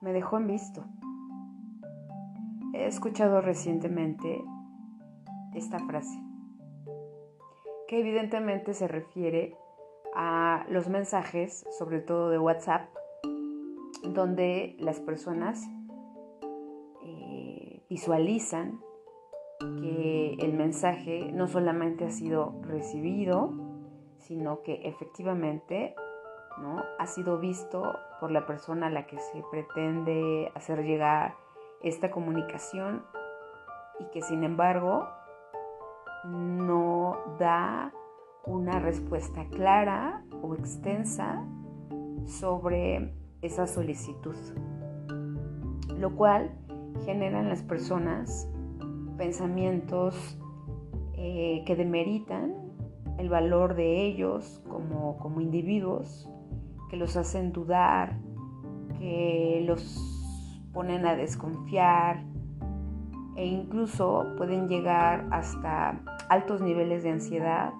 me dejó en visto. He escuchado recientemente esta frase, que evidentemente se refiere a los mensajes, sobre todo de WhatsApp, donde las personas eh, visualizan que el mensaje no solamente ha sido recibido, sino que efectivamente ¿no? ha sido visto por la persona a la que se pretende hacer llegar esta comunicación y que sin embargo no da una respuesta clara o extensa sobre esa solicitud, lo cual genera en las personas pensamientos eh, que demeritan el valor de ellos como, como individuos, que los hacen dudar, que los ponen a desconfiar e incluso pueden llegar hasta altos niveles de ansiedad,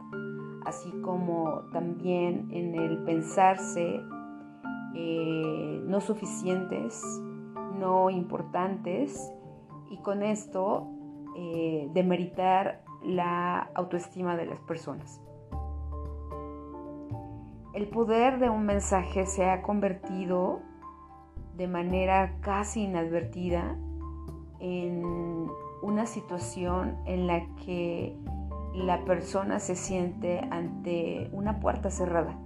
así como también en el pensarse eh, no suficientes, no importantes y con esto eh, demeritar la autoestima de las personas. El poder de un mensaje se ha convertido de manera casi inadvertida en una situación en la que la persona se siente ante una puerta cerrada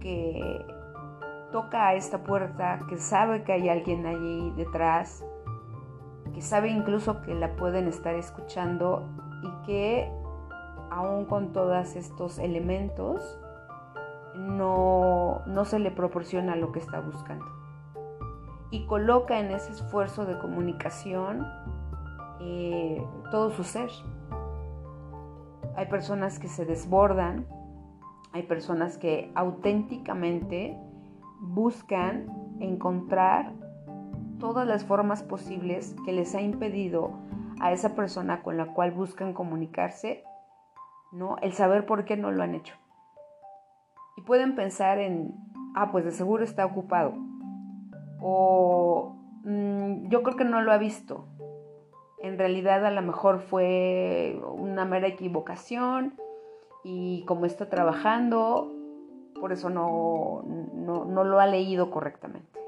que toca a esta puerta, que sabe que hay alguien allí detrás, que sabe incluso que la pueden estar escuchando y que aún con todos estos elementos no, no se le proporciona lo que está buscando. Y coloca en ese esfuerzo de comunicación eh, todo su ser. Hay personas que se desbordan hay personas que auténticamente buscan encontrar todas las formas posibles que les ha impedido a esa persona con la cual buscan comunicarse, ¿no? El saber por qué no lo han hecho. Y pueden pensar en, ah, pues de seguro está ocupado. O mm, yo creo que no lo ha visto. En realidad a lo mejor fue una mera equivocación y como está trabajando, por eso no, no, lo ha leído correctamente.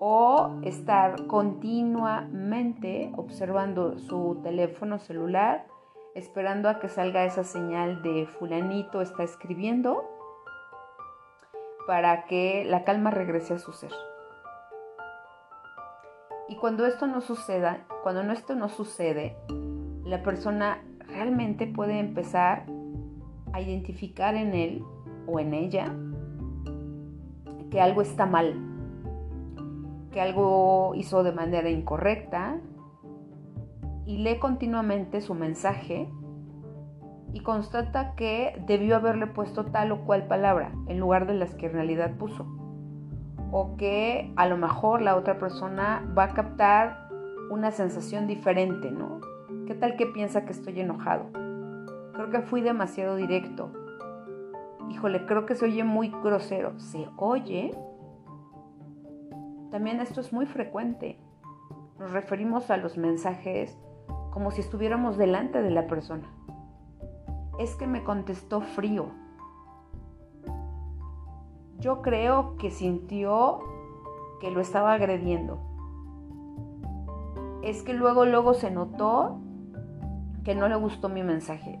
O estar continuamente observando su teléfono celular, esperando a que salga esa señal de fulanito está escribiendo para que la calma regrese a su ser. Y cuando esto no suceda, cuando esto no sucede, la persona realmente puede empezar a identificar en él o en ella que algo está mal, que algo hizo de manera incorrecta y lee continuamente su mensaje y constata que debió haberle puesto tal o cual palabra en lugar de las que en realidad puso. O que a lo mejor la otra persona va a captar una sensación diferente, ¿no? ¿Qué tal que piensa que estoy enojado? Creo que fui demasiado directo. Híjole, creo que se oye muy grosero. ¿Se oye? También esto es muy frecuente. Nos referimos a los mensajes como si estuviéramos delante de la persona. Es que me contestó frío. Yo creo que sintió que lo estaba agrediendo. Es que luego, luego se notó que no le gustó mi mensaje.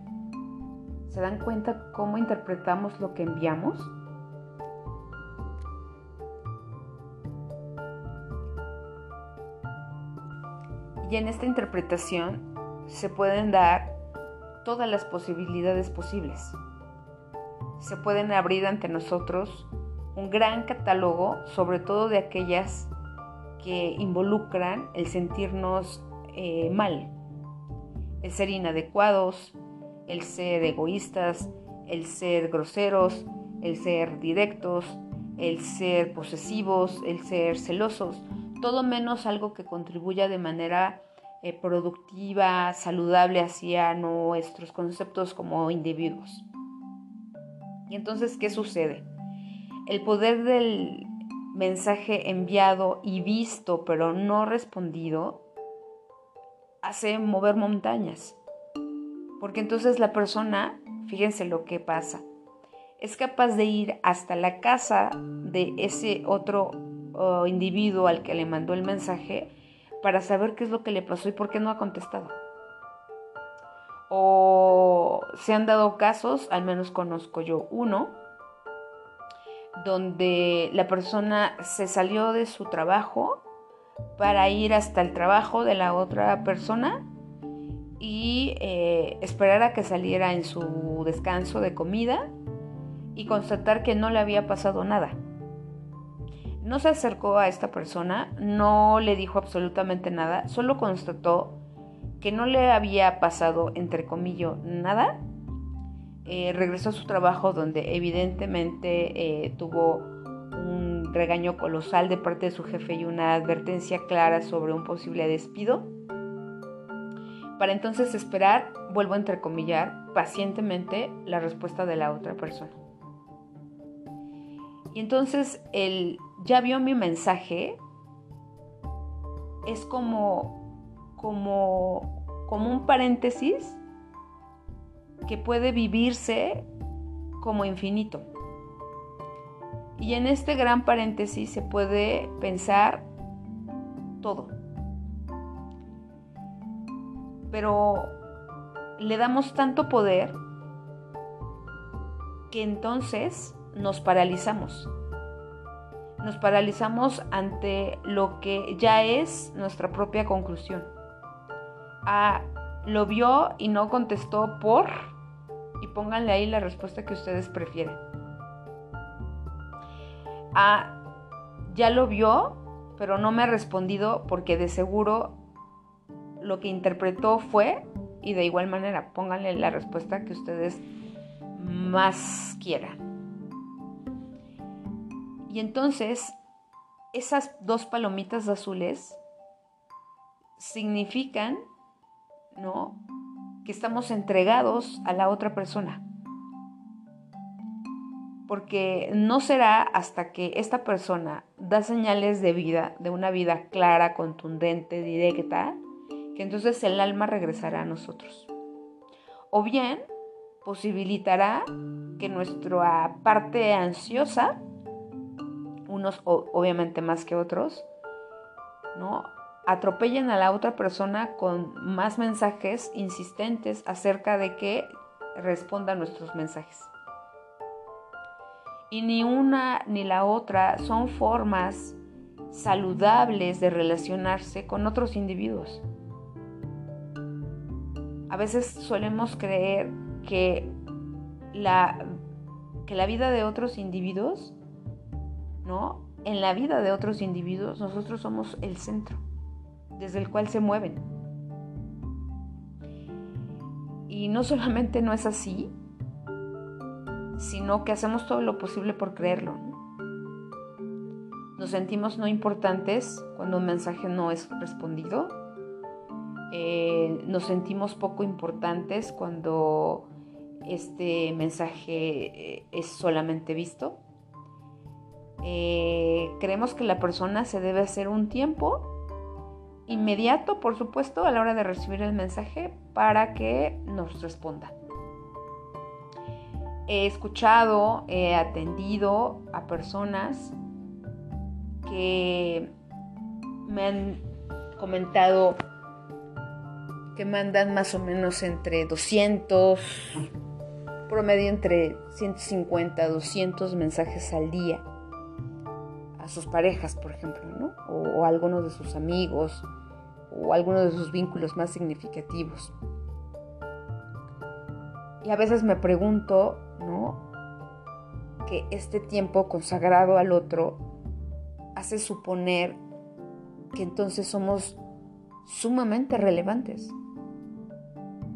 ¿Se dan cuenta cómo interpretamos lo que enviamos? Y en esta interpretación se pueden dar todas las posibilidades posibles. Se pueden abrir ante nosotros un gran catálogo, sobre todo de aquellas que involucran el sentirnos eh, mal, el ser inadecuados, el ser egoístas, el ser groseros, el ser directos, el ser posesivos, el ser celosos, todo menos algo que contribuya de manera eh, productiva, saludable hacia nuestros conceptos como individuos. Y entonces, ¿qué sucede? El poder del mensaje enviado y visto pero no respondido hace mover montañas. Porque entonces la persona, fíjense lo que pasa, es capaz de ir hasta la casa de ese otro oh, individuo al que le mandó el mensaje para saber qué es lo que le pasó y por qué no ha contestado. O se han dado casos, al menos conozco yo uno, donde la persona se salió de su trabajo para ir hasta el trabajo de la otra persona y eh, esperar a que saliera en su descanso de comida y constatar que no le había pasado nada. No se acercó a esta persona, no le dijo absolutamente nada, solo constató que no le había pasado, entre comillas, nada eh, regresó a su trabajo donde evidentemente eh, tuvo un regaño colosal de parte de su jefe y una advertencia clara sobre un posible despido. Para entonces esperar, vuelvo a entrecomillar, pacientemente la respuesta de la otra persona. Y entonces él ya vio mi mensaje, es como, como, como un paréntesis que puede vivirse como infinito. Y en este gran paréntesis se puede pensar todo. Pero le damos tanto poder que entonces nos paralizamos. Nos paralizamos ante lo que ya es nuestra propia conclusión. Ah, lo vio y no contestó por y pónganle ahí la respuesta que ustedes prefieren. Ah, ya lo vio, pero no me ha respondido porque de seguro lo que interpretó fue, y de igual manera, pónganle la respuesta que ustedes más quieran. Y entonces, esas dos palomitas azules significan, ¿no? que estamos entregados a la otra persona. Porque no será hasta que esta persona da señales de vida, de una vida clara, contundente, directa, que entonces el alma regresará a nosotros. O bien posibilitará que nuestra parte ansiosa, unos obviamente más que otros, ¿no? atropellen a la otra persona con más mensajes insistentes acerca de que responda a nuestros mensajes. Y ni una ni la otra son formas saludables de relacionarse con otros individuos. A veces solemos creer que la, que la vida de otros individuos, ¿no? En la vida de otros individuos nosotros somos el centro desde el cual se mueven. Y no solamente no es así, sino que hacemos todo lo posible por creerlo. Nos sentimos no importantes cuando un mensaje no es respondido. Eh, nos sentimos poco importantes cuando este mensaje eh, es solamente visto. Eh, creemos que la persona se debe hacer un tiempo inmediato, por supuesto, a la hora de recibir el mensaje para que nos responda. He escuchado, he atendido a personas que me han comentado que mandan más o menos entre 200, promedio entre 150, 200 mensajes al día a sus parejas, por ejemplo, ¿no? o, a algunos de sus amigos o algunos de sus vínculos más significativos. Y a veces me pregunto, ¿no? Que este tiempo consagrado al otro hace suponer que entonces somos sumamente relevantes.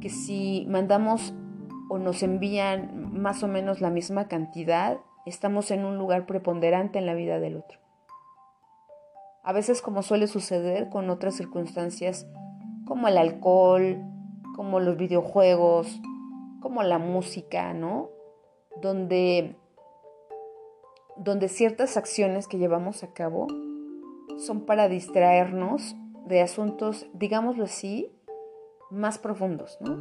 Que si mandamos o nos envían más o menos la misma cantidad, estamos en un lugar preponderante en la vida del otro. A veces como suele suceder con otras circunstancias como el alcohol, como los videojuegos, como la música, ¿no? Donde donde ciertas acciones que llevamos a cabo son para distraernos de asuntos, digámoslo así, más profundos, ¿no?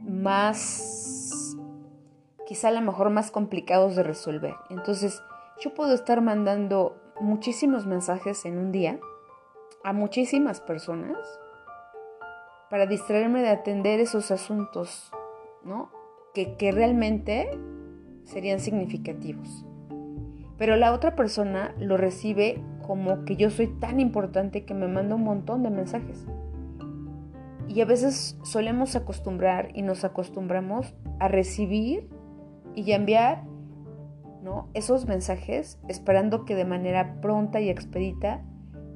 Más, quizá a lo mejor más complicados de resolver. Entonces, yo puedo estar mandando muchísimos mensajes en un día a muchísimas personas para distraerme de atender esos asuntos, ¿no? Que, que realmente serían significativos. Pero la otra persona lo recibe como que yo soy tan importante que me manda un montón de mensajes. Y a veces solemos acostumbrar y nos acostumbramos a recibir y enviar esos mensajes esperando que de manera pronta y expedita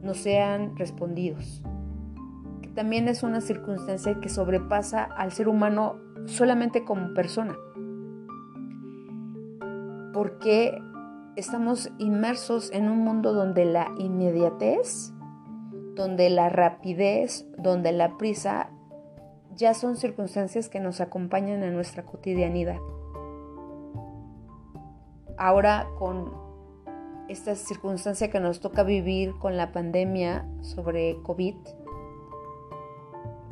nos sean respondidos. Que también es una circunstancia que sobrepasa al ser humano solamente como persona. Porque estamos inmersos en un mundo donde la inmediatez, donde la rapidez, donde la prisa ya son circunstancias que nos acompañan en nuestra cotidianidad. Ahora con esta circunstancia que nos toca vivir con la pandemia sobre COVID,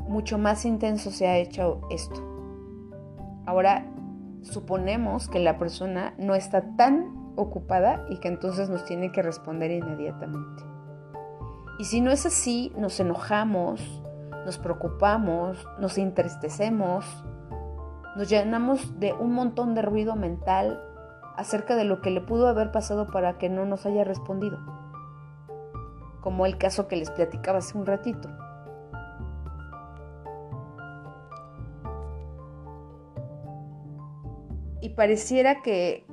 mucho más intenso se ha hecho esto. Ahora suponemos que la persona no está tan ocupada y que entonces nos tiene que responder inmediatamente. Y si no es así, nos enojamos, nos preocupamos, nos entristecemos, nos llenamos de un montón de ruido mental acerca de lo que le pudo haber pasado para que no nos haya respondido. Como el caso que les platicaba hace un ratito. Y pareciera que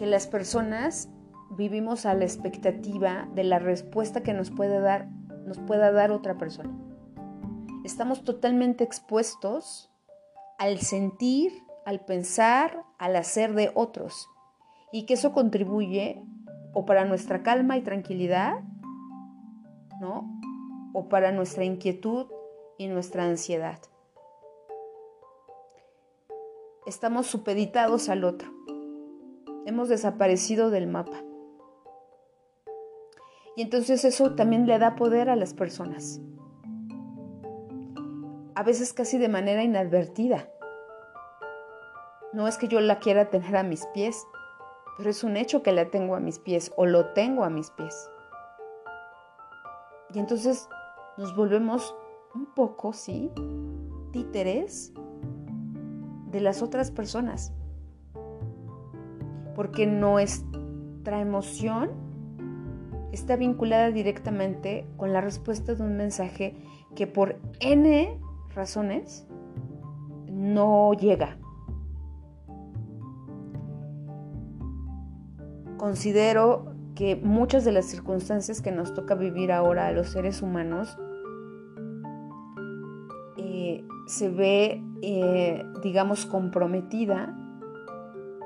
que las personas vivimos a la expectativa de la respuesta que nos puede dar nos pueda dar otra persona. Estamos totalmente expuestos al sentir, al pensar, al hacer de otros y que eso contribuye o para nuestra calma y tranquilidad, ¿no? O para nuestra inquietud y nuestra ansiedad. Estamos supeditados al otro hemos desaparecido del mapa. Y entonces eso también le da poder a las personas. A veces casi de manera inadvertida. No es que yo la quiera tener a mis pies, pero es un hecho que la tengo a mis pies o lo tengo a mis pies. Y entonces nos volvemos un poco, sí, títeres de las otras personas porque nuestra emoción está vinculada directamente con la respuesta de un mensaje que por N razones no llega. Considero que muchas de las circunstancias que nos toca vivir ahora a los seres humanos eh, se ve, eh, digamos, comprometida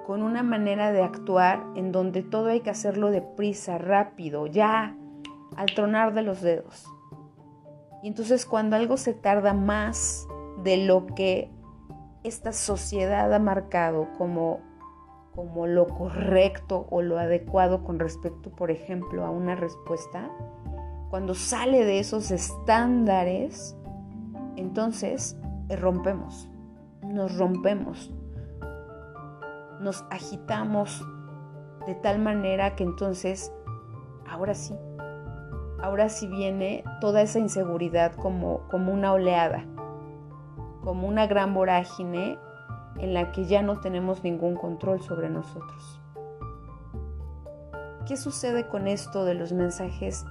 con una manera de actuar en donde todo hay que hacerlo deprisa, rápido, ya, al tronar de los dedos. Y entonces cuando algo se tarda más de lo que esta sociedad ha marcado como, como lo correcto o lo adecuado con respecto, por ejemplo, a una respuesta, cuando sale de esos estándares, entonces rompemos, nos rompemos, nos agitamos de tal manera que entonces, ahora sí, ahora sí viene toda esa inseguridad como, como una oleada, como una gran vorágine en la que ya no tenemos ningún control sobre nosotros. ¿Qué sucede con esto de los mensajes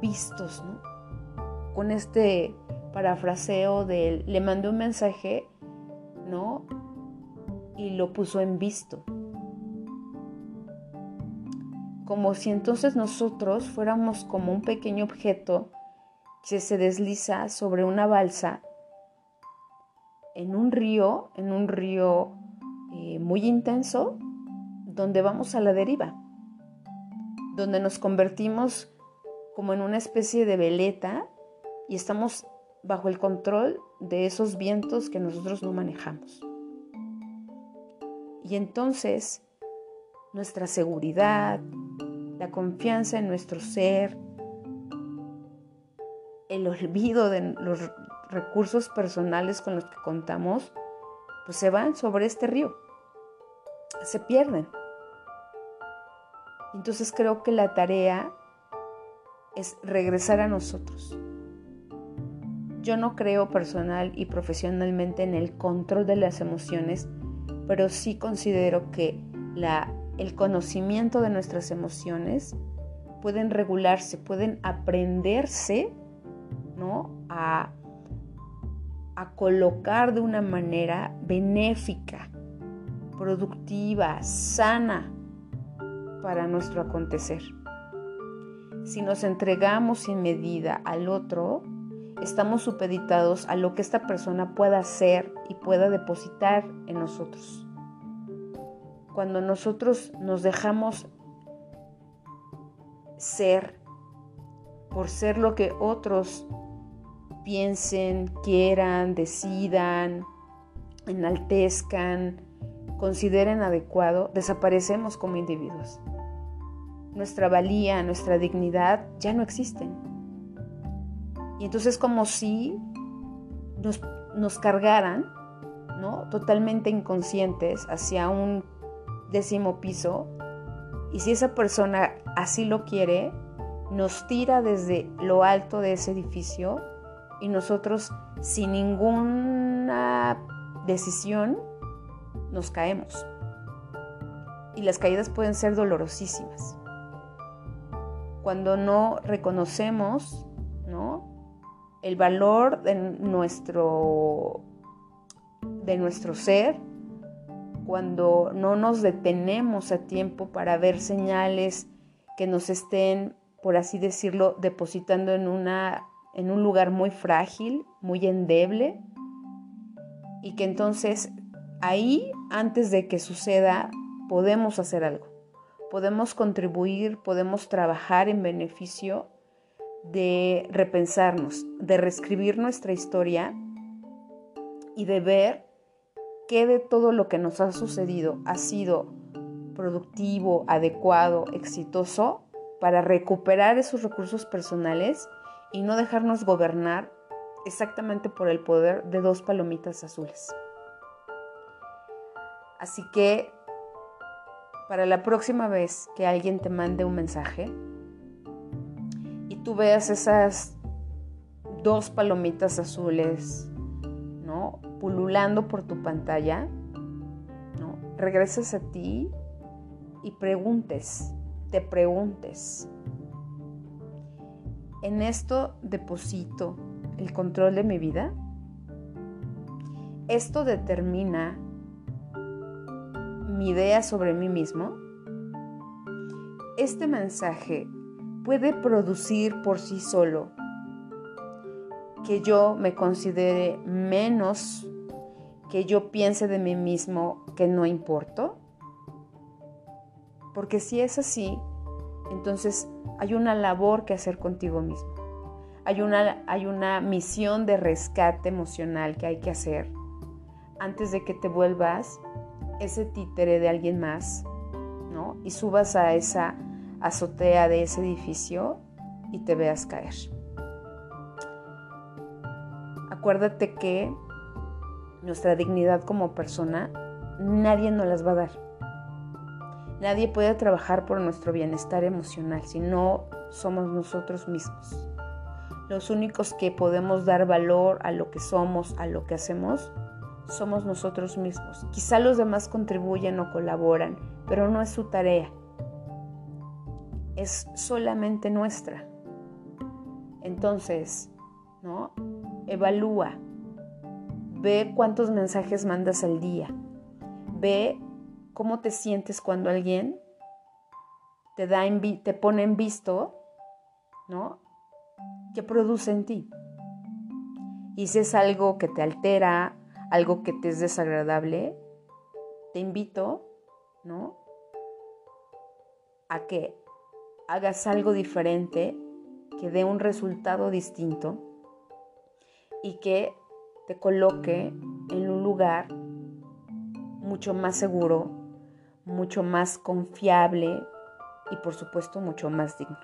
vistos? Con este parafraseo de le mandé un mensaje, ¿no? y lo puso en visto. Como si entonces nosotros fuéramos como un pequeño objeto que se desliza sobre una balsa en un río, en un río eh, muy intenso, donde vamos a la deriva, donde nos convertimos como en una especie de veleta y estamos bajo el control de esos vientos que nosotros no manejamos. Y entonces nuestra seguridad, la confianza en nuestro ser, el olvido de los recursos personales con los que contamos, pues se van sobre este río, se pierden. Entonces creo que la tarea es regresar a nosotros. Yo no creo personal y profesionalmente en el control de las emociones, pero sí considero que la, el conocimiento de nuestras emociones pueden regularse, pueden aprenderse ¿no? a, a colocar de una manera benéfica, productiva, sana para nuestro acontecer. Si nos entregamos sin medida al otro, estamos supeditados a lo que esta persona pueda hacer y pueda depositar en nosotros. Cuando nosotros nos dejamos ser por ser lo que otros piensen, quieran, decidan, enaltezcan, consideren adecuado, desaparecemos como individuos. Nuestra valía, nuestra dignidad ya no existen. Y entonces como si nos, nos cargaran, ¿no? Totalmente inconscientes hacia un décimo piso. Y si esa persona así lo quiere, nos tira desde lo alto de ese edificio y nosotros sin ninguna decisión nos caemos. Y las caídas pueden ser dolorosísimas. Cuando no reconocemos ¿no? el valor de nuestro, de nuestro ser, cuando no nos detenemos a tiempo para ver señales que nos estén, por así decirlo, depositando en, una, en un lugar muy frágil, muy endeble, y que entonces ahí, antes de que suceda, podemos hacer algo. Podemos contribuir, podemos trabajar en beneficio de repensarnos, de reescribir nuestra historia y de ver qué de todo lo que nos ha sucedido ha sido productivo, adecuado, exitoso para recuperar esos recursos personales y no dejarnos gobernar exactamente por el poder de dos palomitas azules. Así que para la próxima vez que alguien te mande un mensaje y tú veas esas dos palomitas azules, ¿no? Pululando por tu pantalla, ¿no? Regresas a ti y preguntes, te preguntes. ¿En esto deposito el control de mi vida? ¿Esto determina mi idea sobre mí mismo, este mensaje puede producir por sí solo que yo me considere menos, que yo piense de mí mismo que no importo. Porque si es así, entonces hay una labor que hacer contigo mismo. Hay una, hay una misión de rescate emocional que hay que hacer antes de que te vuelvas ese títere de alguien más, ¿no? Y subas a esa azotea de ese edificio y te veas caer. Acuérdate que nuestra dignidad como persona nadie nos las va a dar. Nadie puede trabajar por nuestro bienestar emocional si no somos nosotros mismos. Los únicos que podemos dar valor a lo que somos, a lo que hacemos, somos nosotros mismos. Quizá los demás contribuyen o colaboran, pero no es su tarea. Es solamente nuestra. Entonces, ¿no? Evalúa. Ve cuántos mensajes mandas al día. Ve cómo te sientes cuando alguien te, da te pone en visto, ¿no? ¿Qué produce en ti? Y si es algo que te altera, algo que te es desagradable, te invito, ¿no? A que hagas algo diferente, que dé un resultado distinto y que te coloque en un lugar mucho más seguro, mucho más confiable y por supuesto mucho más digno.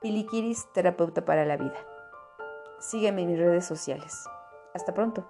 Piliquiris, terapeuta para la vida. Sígueme en mis redes sociales. Hasta pronto.